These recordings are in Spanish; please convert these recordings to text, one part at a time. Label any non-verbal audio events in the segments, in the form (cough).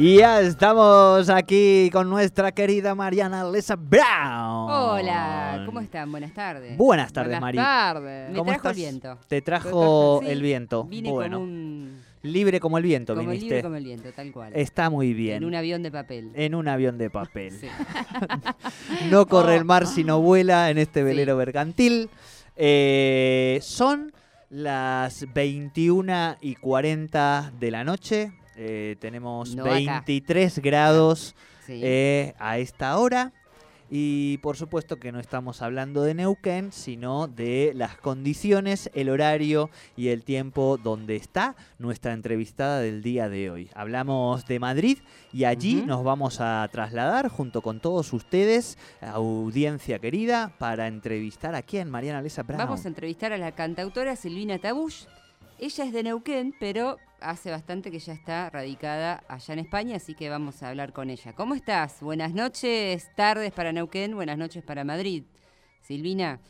Y ya estamos aquí con nuestra querida Mariana Lesa Brown. Hola, ¿cómo están? Buenas tardes. Buenas tardes, Buenas Mari. tardes. Me ¿Cómo trajo estás? el viento. Te trajo Sí, el viento. Vine bueno, como un... libre como el viento Como viniste. libre como el viento, tal cual. Está muy bien. En un avión de papel. En un avión de papel. Sí. (laughs) No corre el Oh. mar sino vuela en este Sí. velero mercantil. Eh, son las 21 y 40 de la noche. Eh, tenemos No acá. 23 grados Sí. eh, a esta hora. Y por supuesto que no estamos hablando de Neuquén, sino de las condiciones, el horario y el tiempo donde está nuestra entrevistada del día de hoy. Hablamos de Madrid y allí nos vamos a trasladar junto con todos ustedes, audiencia querida, para entrevistar aquí en Mariana Lesa Brown. Vamos a entrevistar a la cantautora Silvina Tabush. Ella es de Neuquén, pero hace bastante que ya está radicada allá en España, así que vamos a hablar con ella. ¿Cómo estás? Buenas noches, tardes para Neuquén, buenas noches para Madrid. Silvina,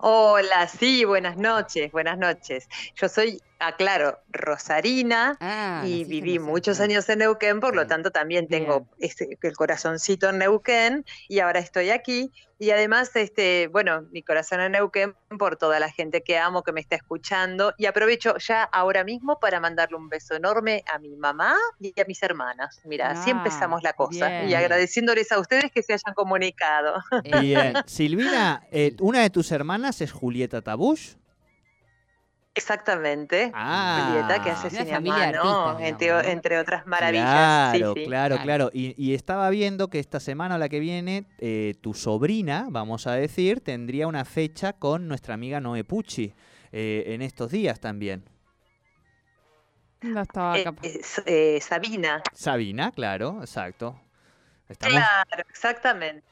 Hola, sí, buenas noches, buenas noches. Yo soy, aclaro, rosarina ah, y viví muchos años en Neuquén, por lo tanto también tengo ese- el corazoncito en Neuquén y ahora estoy aquí. Y además, este, bueno, mi corazón en Neuquén por toda la gente que amo, que me está escuchando. Y aprovecho ya ahora mismo para mandarle un beso enorme a mi mamá y a mis hermanas. Mira, así Ah, empezamos la cosa. bien. Y agradeciéndoles a ustedes que se hayan comunicado. Bien, Silvina, eh, una de tus hermanas es Julieta Tabush. Exactamente. Ah, Julieta, que hace cine a mano, entre, digamos, ¿no? entre otras maravillas. Claro, sí, sí. claro, Claro. claro. Y, y estaba viendo que esta semana o la que viene, eh, tu sobrina, vamos a decir, tendría una fecha con nuestra amiga Noe Pucci eh, en estos días también. No estaba Eh, eh, eh, Sabina. Sabina, claro, exacto. Estamos, Claro, exactamente.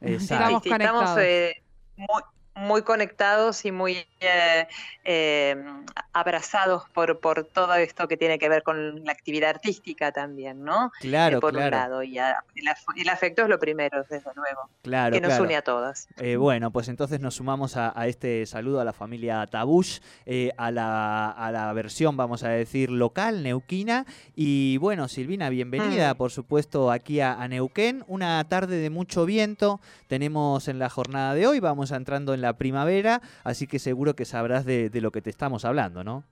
exacto. Estamos Sí, sí, estamos conectados. eh, muy, muy conectados y muy eh, eh, abrazados por, por todo esto que tiene que ver con la actividad artística también, ¿no? Eh, Claro, por un lado. Y a- el, af- el afecto es lo primero, desde luego, claro, que nos claro. une a todas. Eh, bueno, pues entonces nos sumamos a, a este saludo a la familia Tabush, eh, a, la, a la versión, vamos a decir, local, neuquina. Y bueno, Silvina, bienvenida, Mm. por supuesto, aquí a, a Neuquén. Una tarde de mucho viento tenemos en la jornada de hoy, vamos entrando en la primavera, así que seguro que sabrás de, de lo que te estamos hablando, ¿no?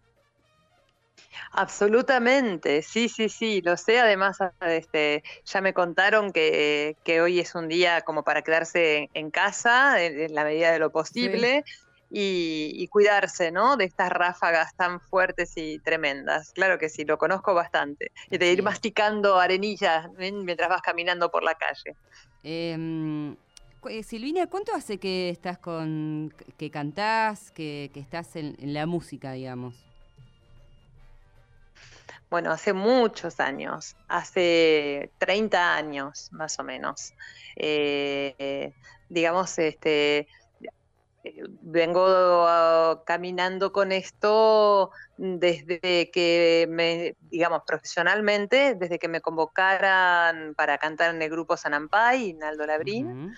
Absolutamente, sí, sí, sí, lo sé. Además, este, ya me contaron que, que hoy es un día como para quedarse en, casa en, en la medida de lo posible y, y cuidarse, ¿no? De estas ráfagas tan fuertes y tremendas. Claro que sí, lo conozco bastante. Y de Sí. ir masticando arenillas ¿eh? mientras vas caminando por la calle. Em, eh, Silvina, ¿cuánto hace que estás con, que cantás, que, que estás en, en la música, digamos? Bueno, hace muchos años, hace 30 años más o menos. Eh, digamos, este, vengo caminando con esto desde que me, digamos, profesionalmente, desde que me convocaran para cantar en el grupo Sanampay, Naldo Labrín.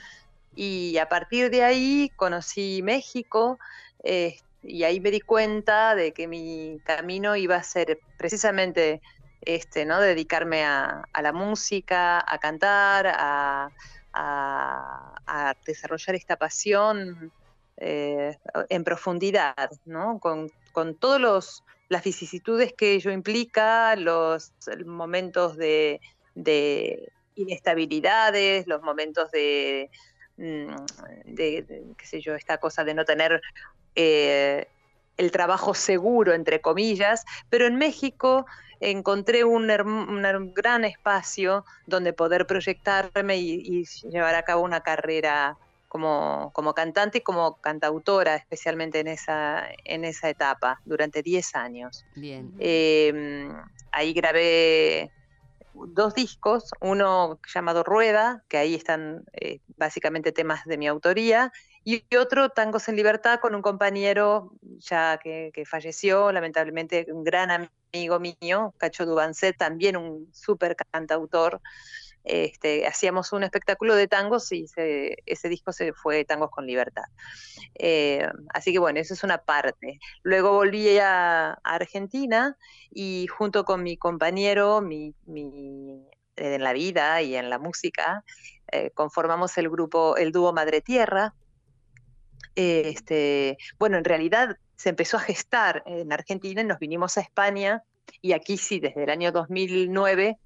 Y a partir de ahí conocí México eh, y ahí me di cuenta de que mi camino iba a ser precisamente este, ¿no? Dedicarme a, la música, a cantar, a, desarrollar esta pasión eh, en profundidad, ¿no? Con, con todos los las vicisitudes que ello implica, los momentos de, de inestabilidades, los momentos de, de, de, qué sé yo, esta cosa de no tener eh, el trabajo seguro, entre comillas, pero en México encontré un, gran espacio donde poder proyectarme y, llevar a cabo una carrera como, como, cantante y como cantautora, especialmente en esa, en esa etapa, durante 10 años. Bien. Em, ahí grabé dos discos, uno llamado Rueda, que ahí están eh, básicamente temas de mi autoría, y otro, Tangos en Libertad, con un compañero ya que, falleció, lamentablemente, un gran amigo mío, Cacho Dubancet, también un súper cantautor. Este, hacíamos un espectáculo de tangos y ese disco se fue Tangos con Libertad. Eh, así que bueno, eso es una parte. Luego volví a, Argentina y junto con mi compañero, mi, en la vida y en la música, eh, conformamos el grupo, el dúo Madre Tierra, este, bueno, en realidad se empezó a gestar en Argentina y nos vinimos a España y aquí sí, desde el año 2009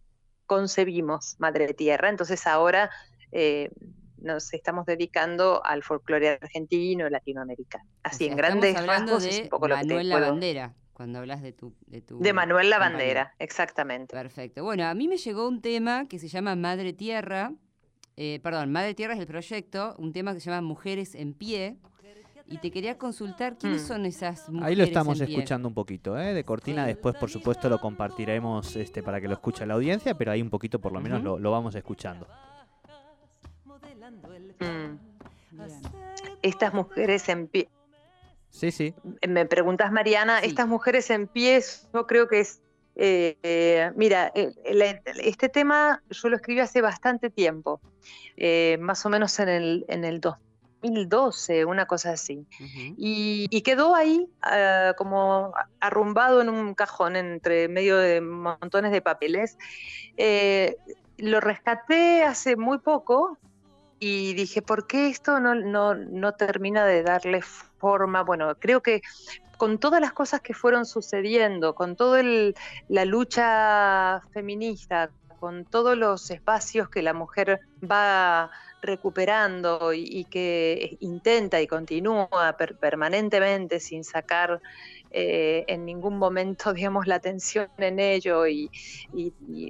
concebimos Madre Tierra, entonces ahora eh, nos estamos dedicando al folclore argentino y latinoamericano. Así, en grandes rasgos de Manuel Lavandera, cuando hablas de tu... De, de Manuel Lavandera, exactamente. Perfecto. Bueno, a mí me llegó un tema que se llama Madre Tierra, eh, perdón, Madre Tierra es el proyecto, un tema que se llama Mujeres en Pie, y te quería consultar quiénes mm. son esas mujeres. Ahí lo estamos escuchando un poquito, ¿eh? de cortina. Después, por supuesto, lo compartiremos este, para que lo escuche la audiencia, pero ahí un poquito por lo menos lo, vamos escuchando. Mm. Estas mujeres en pie. Sí, sí. Me preguntas, Mariana, estas mujeres en pie, yo creo que es. Eh, eh, mira, este tema yo lo escribí hace bastante tiempo, más o menos en el, en el 2000 2012, una cosa así. y, quedó ahí ah, como arrumbado en un cajón entre medio de montones de papeles. Eh, lo rescaté hace muy poco y dije, ¿por qué esto no, no, termina de darle forma? Bueno, creo que con todas las cosas que fueron sucediendo, con toda la lucha feminista, con todos los espacios que la mujer va recuperando y, que intenta y continúa permanentemente sin sacar eh, en ningún momento, (laughs) digamos, la atención en ello y,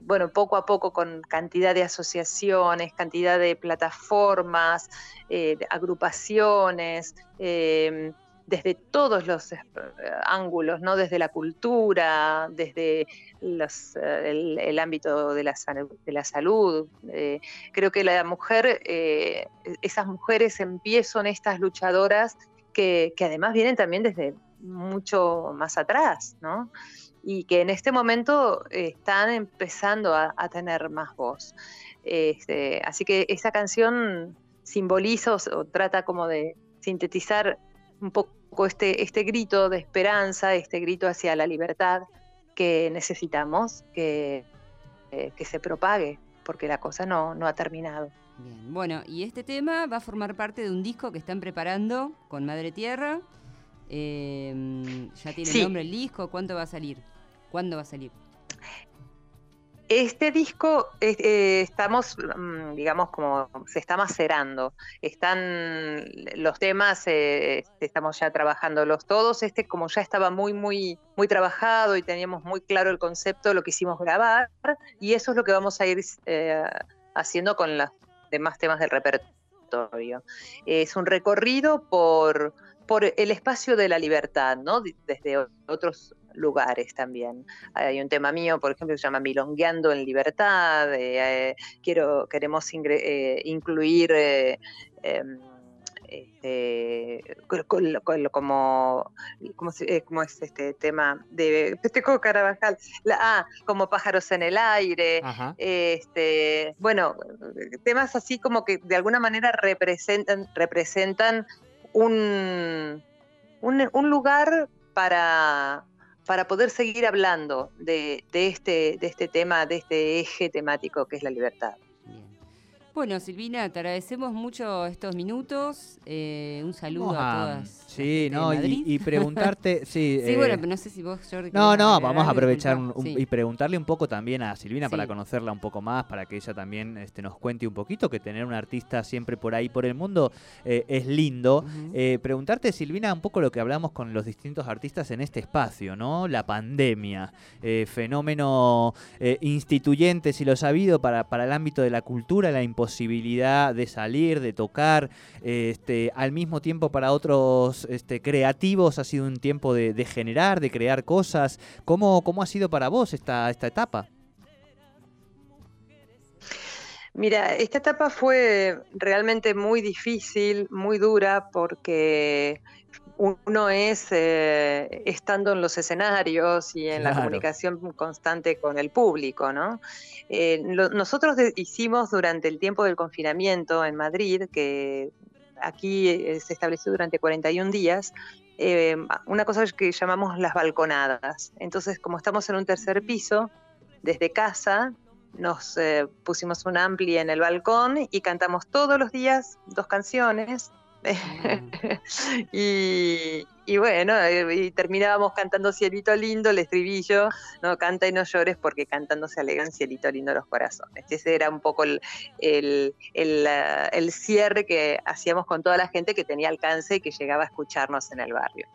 bueno, poco a poco con cantidad de asociaciones, cantidad de plataformas, eh, agrupaciones. Eh, desde todos los ángulos, ¿no? desde la cultura, desde eh, el, ámbito de la, de la salud. Eh, creo que la mujer, eh, esas mujeres en pie son estas luchadoras que, además vienen también desde mucho más atrás, ¿no? y que en este momento están empezando a, tener más voz. Este, así que esa canción simboliza o, trata como de sintetizar un poco este, este grito de esperanza, este grito hacia la libertad, que necesitamos que, eh, que se propague, porque la cosa no, no ha terminado. Bien, bueno, y este tema va a formar parte de un disco que están preparando con Madre Tierra. Eh, ¿Ya tiene nombre el disco? ¿Cuánto va a salir? ¿Cuándo va a salir? Este disco eh, estamos, mm, digamos, como se está macerando. Están los temas, eh, estamos ya trabajándolos todos. Este, como ya estaba muy, muy, muy trabajado y teníamos muy claro el concepto, lo quisimos grabar y eso es lo que vamos a ir eh, haciendo con los demás temas del repertorio. Es un recorrido por, por el espacio de la libertad, ¿no? Desde otros lugares también. Hay un tema mío, por ejemplo, que se llama Milongueando en Libertad. Eh, quiero, queremos eh, incluir eh, em, este, como, como, es este tema de Peteco Carabajal, ah, como pájaros en el aire, este, bueno, temas así como que de alguna manera representan, representan un, un lugar para, para poder seguir hablando de, este, de este tema, de este eje temático que es la libertad. Bueno, Silvina, te agradecemos mucho estos minutos. Eh, un saludo a todas. Sí, no, y, preguntarte, (laughs) sí. Sí, eh, bueno, pero no sé si vos, Jordi. No, no, vamos a aprovechar un- disculpa. un- Sí. y preguntarle un poco también a Silvina para conocerla un poco más, para que ella también este, nos cuente un poquito, que tener un artista siempre por ahí por el mundo eh, es lindo. Eh, preguntarte, Silvina, un poco lo que hablamos con los distintos artistas en este espacio, ¿no? La pandemia, eh, fenómeno eh, instituyente, si lo ha habido, para, para el ámbito de la cultura, la imposibilidad de salir, de tocar, este, al mismo tiempo para otros este, creativos ha sido un tiempo de, de generar, de crear cosas. ¿Cómo, ¿Cómo ha sido para vos esta, esta etapa? Mira, esta etapa fue realmente muy difícil, muy dura, porque uno es eh, estando en los escenarios y en la Claro. comunicación constante con el público, ¿no? Eh, lo- nosotros hicimos durante el tiempo del confinamiento en Madrid, que aquí eh, se estableció durante 41 días, eh, una cosa que llamamos las balconadas. Entonces, como estamos en un tercer piso, desde casa nos eh, pusimos un ampli en el balcón y cantamos todos los días dos canciones. Y, (laughs) y bueno, eh, y terminábamos cantando Cielito Lindo, el estribillo, no canta y no llores porque cantando se alegan Cielito Lindo los corazones. Ese era un poco el, el, el, cierre que hacíamos con toda la gente que tenía alcance y que llegaba a escucharnos en el barrio.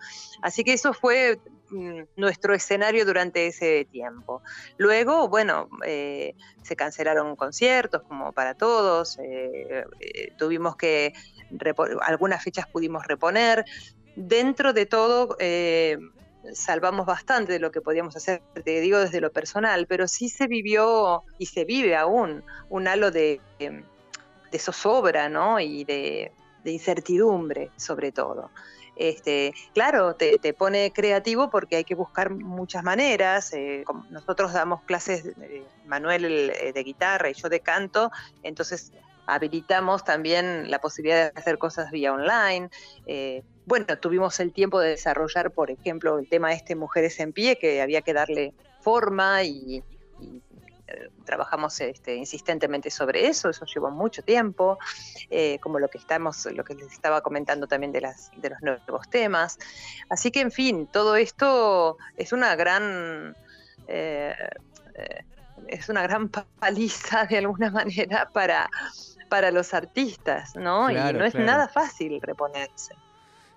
Así que eso fue mm, nuestro escenario durante ese tiempo. Luego, bueno, eh, se cancelaron conciertos como para todos, eh, tuvimos que, algunas fechas pudimos reponer. Dentro de todo, eh, salvamos bastante de lo que podíamos hacer, te digo desde lo personal, pero sí se vivió y se vive aún un halo de, eh, de zozobra, ¿no? Y de, incertidumbre, sobre todo. Este, claro, te, te pone creativo porque hay que buscar muchas maneras. eh, nosotros damos clases, eh, Manuel eh, de guitarra y yo de canto, entonces habilitamos también la posibilidad de hacer cosas vía online. eh, bueno, tuvimos el tiempo de desarrollar, por ejemplo, el tema este Mujeres en Pie, que había que darle forma y, eh, trabajamos este, insistentemente sobre eso, eso llevó mucho tiempo, eh, como lo que estamos, lo que les estaba comentando también de, las, de los nuevos temas. Así que, en fin, todo esto es una gran es una gran pa- (laughs) paliza de alguna manera para, para los artistas, ¿no? Claro, y no es claro. nada fácil reponerse.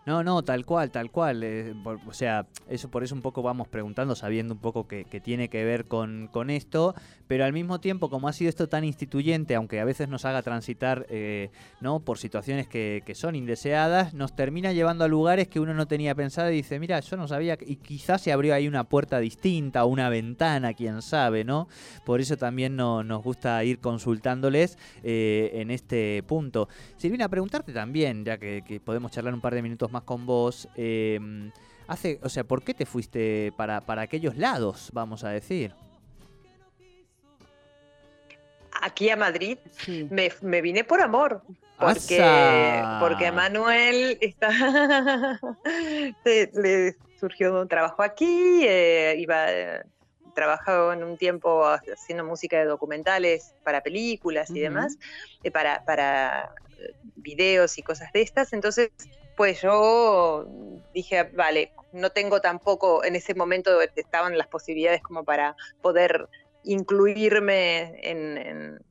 No, no, tal cual, tal cual. eh, o sea, eso por eso un poco vamos preguntando, sabiendo un poco que, tiene que ver con, esto, pero al mismo tiempo, como ha sido esto tan instituyente, aunque a veces nos haga transitar eh, ¿no? por situaciones que, son indeseadas, nos termina llevando a lugares que uno no tenía pensado y dice, mira, yo no sabía, que-", y quizás se abrió ahí una puerta distinta una ventana, quién sabe, ¿no? Por eso también no- nos gusta ir consultándoles eh, en este punto. Silvina, preguntarte también, ya que podemos charlar un par de minutos más con vos, eh, hace, o sea, ¿por qué te fuiste para, para aquellos lados, vamos a decir? Aquí a Madrid Sí. me, me vine por amor. Porque, ¡Asa! porque Manuel está (laughs) se- le surgió un trabajo aquí, eh, iba eh, trabajó en un tiempo haciendo música de documentales para películas y demás, eh, para, para videos y cosas de estas. Entonces, pues yo dije, vale, no tengo tampoco, en ese momento estaban las posibilidades como para poder incluirme en,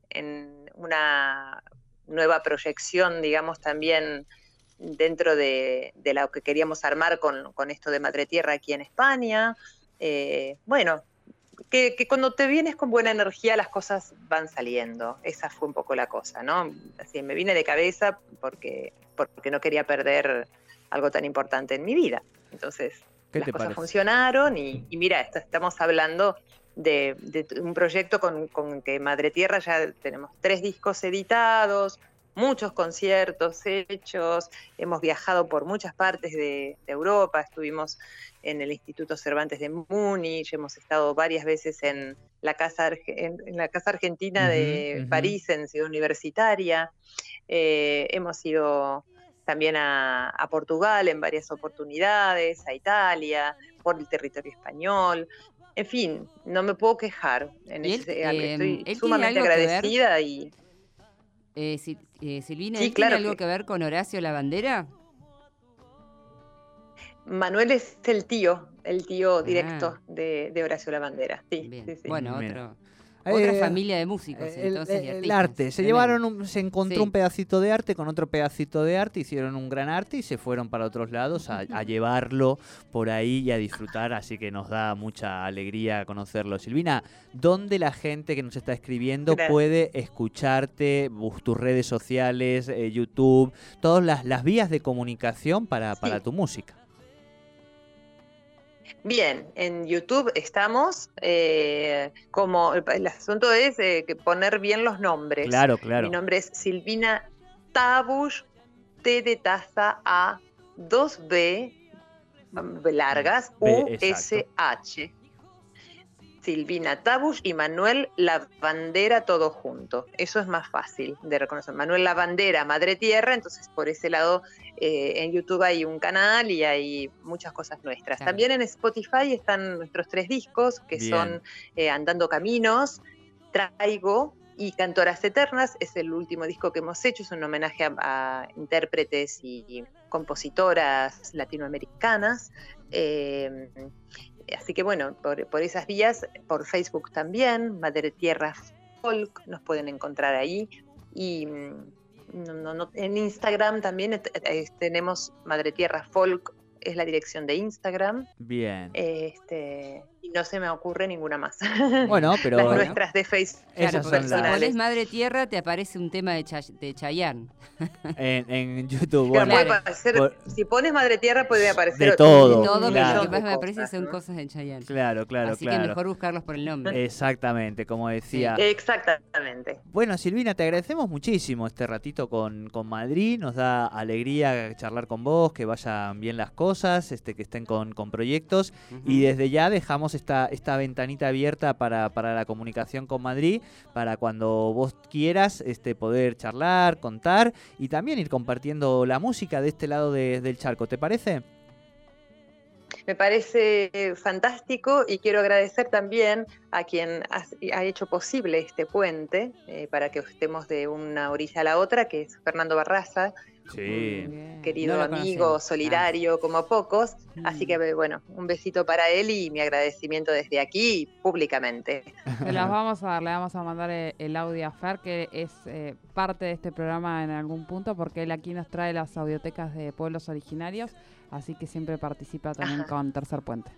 una nueva proyección, digamos, también dentro de, lo que queríamos armar con, con esto de Madre Tierra aquí en España. Eh, bueno, que, que cuando te vienes con buena energía las cosas van saliendo. Esa fue un poco la cosa, ¿no? Así, me vine de cabeza porque, porque no quería perder algo tan importante en mi vida. Entonces, ¿Qué las cosas parece? funcionaron y, y mira, esto- estamos hablando de, de un proyecto con, con que Madre Tierra ya tenemos tres discos editados, muchos conciertos hechos, hemos viajado por muchas partes de, de Europa, estuvimos en el Instituto Cervantes de Múnich, hemos estado varias veces en la Casa, Arge- en, en la casa Argentina de. París, en Ciudad Universitaria, eh, hemos ido también a, a Portugal en varias oportunidades, a Italia, por el territorio español. En fin, no me puedo quejar. En ese- eh, estoy sumamente agradecida y Eh, Si- eh, Silvina, Sí, ¿él claro ¿tiene algo que- que ver con Horacio La Bandera? Manuel es el tío, el tío Ah. directo de, de Horacio Lavandera. Sí, Bien. sí, sí. Bueno, Mira. Otra Eh, familia de músicos, El, entonces, el artistas. arte, se llevaron, un- se encontró Sí. un pedacito de arte con otro pedacito de arte, hicieron un gran arte y se fueron para otros lados a, a llevarlo por ahí y a disfrutar, así que nos da mucha alegría conocerlo. Silvina, ¿dónde la gente que nos está escribiendo Gracias. puede escucharte, bus- tus redes sociales, eh, YouTube, todas las, las vías de comunicación para, para Sí. tu música? Bien, en YouTube estamos. eh, como el, asunto es eh, que poner bien los nombres. Claro, claro. Mi nombre es Silvina Tabush, T de taza A, 2B, B largas, B, U, S, H. Silvina Tabush y Manuel Lavandera todo junto. Eso es más fácil de reconocer. Manuel Lavandera, Madre Tierra, entonces por ese lado eh, en YouTube hay un canal y hay muchas cosas nuestras. Claro. También en Spotify están nuestros tres discos que Bien. son eh, Andando Caminos, Traigo y Cantoras Eternas. Es el último disco que hemos hecho, es un homenaje a, a intérpretes y compositoras latinoamericanas. Eh, así que bueno, por, por esas vías, por Facebook también, Madre Tierra Folk, nos pueden encontrar ahí. Y mm, no- no- no- en Instagram también tenemos Madre Tierra Folk, es la dirección de Instagram. Bien. Este, y no se me ocurre ninguna más. Bueno, pero (laughs) Las Bueno. nuestras de Facebook. Claro, son si pones Madre Tierra te aparece un tema de, Chay- de Chayanne. (laughs) en, en YouTube, Claro, bueno, puede aparecer- por- si pones Madre Tierra puede aparecer De otro- todo, un Todo, pero lo que más de me aparece cosas, son cosas de Chayanne. claro, claro, Así claro. que mejor buscarlos por el nombre. Exactamente, como decía. Exactamente. Bueno, Silvina, te agradecemos muchísimo este ratito con, con Madrid. Nos da alegría charlar con vos, que vayan bien las cosas, este, que estén con, con proyectos. Y desde ya dejamos esta, esta ventanita abierta para, para la comunicación con Madrid, para cuando vos quieras este, poder charlar, contar y también ir compartiendo la música de este lado de- del charco. ¿Te parece? Me parece fantástico y quiero agradecer también a quien ha hecho posible este puente eh, para que estemos de una orilla a la otra, que es Fernando Barraza, Sí. Querido No amigo, solidario como pocos. Así Mm. que eh, bueno, un besito para él y mi agradecimiento desde aquí públicamente. Se las vamos a dar, le vamos a mandar eh, el audio a Fer, que es eh, parte de este programa en algún punto, porque él aquí nos trae las audiotecas de pueblos originarios, así que siempre participa también Ajá. con Tercer Puente.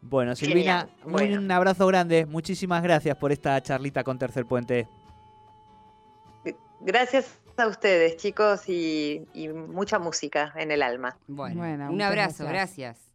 Bueno, Silvina, Bueno. un abrazo grande. Muchísimas gracias por esta charlita con Tercer Puente. Gracias a ustedes, chicos, y, y mucha música en el alma. Bueno, Bueno, un abrazo, gracias. gracias.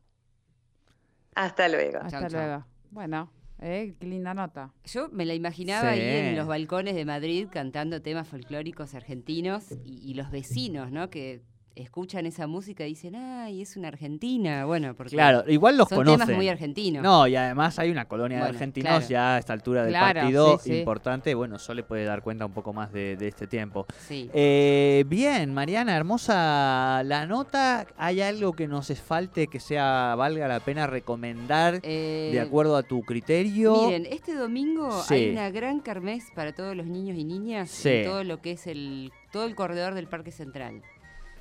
Hasta luego. Hasta Chau, chau. luego. Bueno, eh, qué linda nota. Yo me la imaginaba Sí. ahí en los balcones de Madrid cantando temas folclóricos argentinos y, y los vecinos, ¿no? Que escuchan esa música y dicen, ay, es una argentina. Bueno, porque Claro, igual los son conocen. temas muy argentinos. No, y además hay una colonia de argentinos claro. ya a esta altura del Claro, partido sí, sí. importante. Bueno, yo le puede dar cuenta un poco más de, de este tiempo. Sí. Eh, bien, Mariana, hermosa la nota. ¿Hay algo que nos falte que sea valga la pena recomendar Eh, de acuerdo a tu criterio? Miren, este domingo Sí. hay una gran kermés para todos los niños y niñas Sí. en todo lo que es el todo el corredor del Parque Central.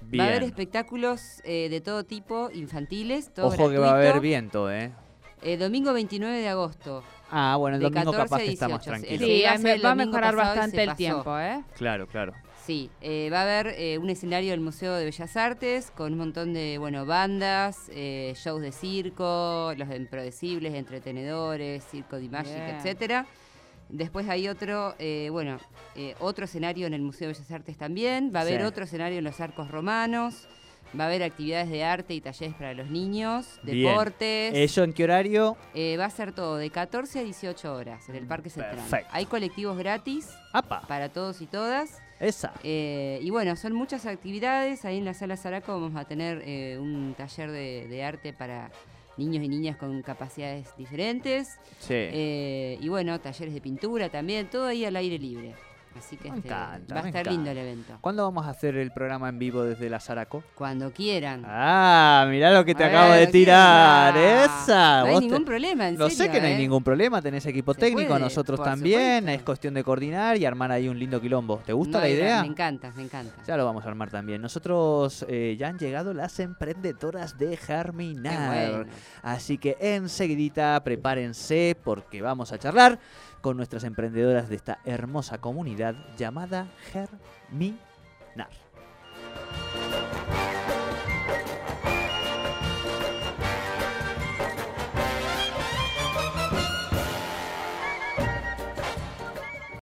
Bien. Va a haber espectáculos eh, de todo tipo, infantiles, todo Ojo que va a haber viento, ¿eh? Eh, domingo 29 de agosto. Ah, bueno, el domingo 14 capaz que está más 18, tranquilo. Sí, Sí, va a mejorar bastante el pasó. tiempo, ¿eh? Claro, claro. Sí, eh, va a haber eh, un escenario del Museo de Bellas Artes con un montón de bueno bandas, eh, shows de circo, los impredecibles, entretenedores, circo de Magic, etcétera. Después hay otro, eh, bueno, eh, otro escenario en el Museo de Bellas Artes también. Va a haber Sí. otro escenario en los arcos romanos. Va a haber actividades de arte y talleres para los niños, Bien. deportes. ¿Eso en qué horario? Eh, va a ser todo de 14 a 18 horas en el Parque Central. Perfecto. Hay colectivos gratis ¡Apa! para todos y todas. Esa. Eh, y bueno, son muchas actividades. Ahí en la sala Zaraco vamos a tener eh, un taller de, de arte para niños y niñas con capacidades diferentes. Sí. Eh, y bueno, talleres de pintura también, todo ahí al aire libre. Así que Me este, encanta, va a estar lindo el evento. ¿Cuándo vamos a hacer el programa en vivo desde la Zaraco? Cuando quieran. Ah, mirá lo que te A acabo ver, de ¿qué tirar. Esa. No hay vos te- ningún problema, en Lo serio, sé que no hay ¿eh? ningún problema, tenés equipo Se técnico, puede, nosotros también, supuesto. es cuestión de coordinar y armar ahí un lindo quilombo. ¿Te gusta No, la idea? Me encanta, me encanta. Ya lo vamos a armar también. Nosotros eh, ya han llegado las emprendedoras de Germinar. bueno. Así que enseguidita prepárense porque vamos a charlar con nuestras emprendedoras de esta hermosa comunidad llamada Germinar.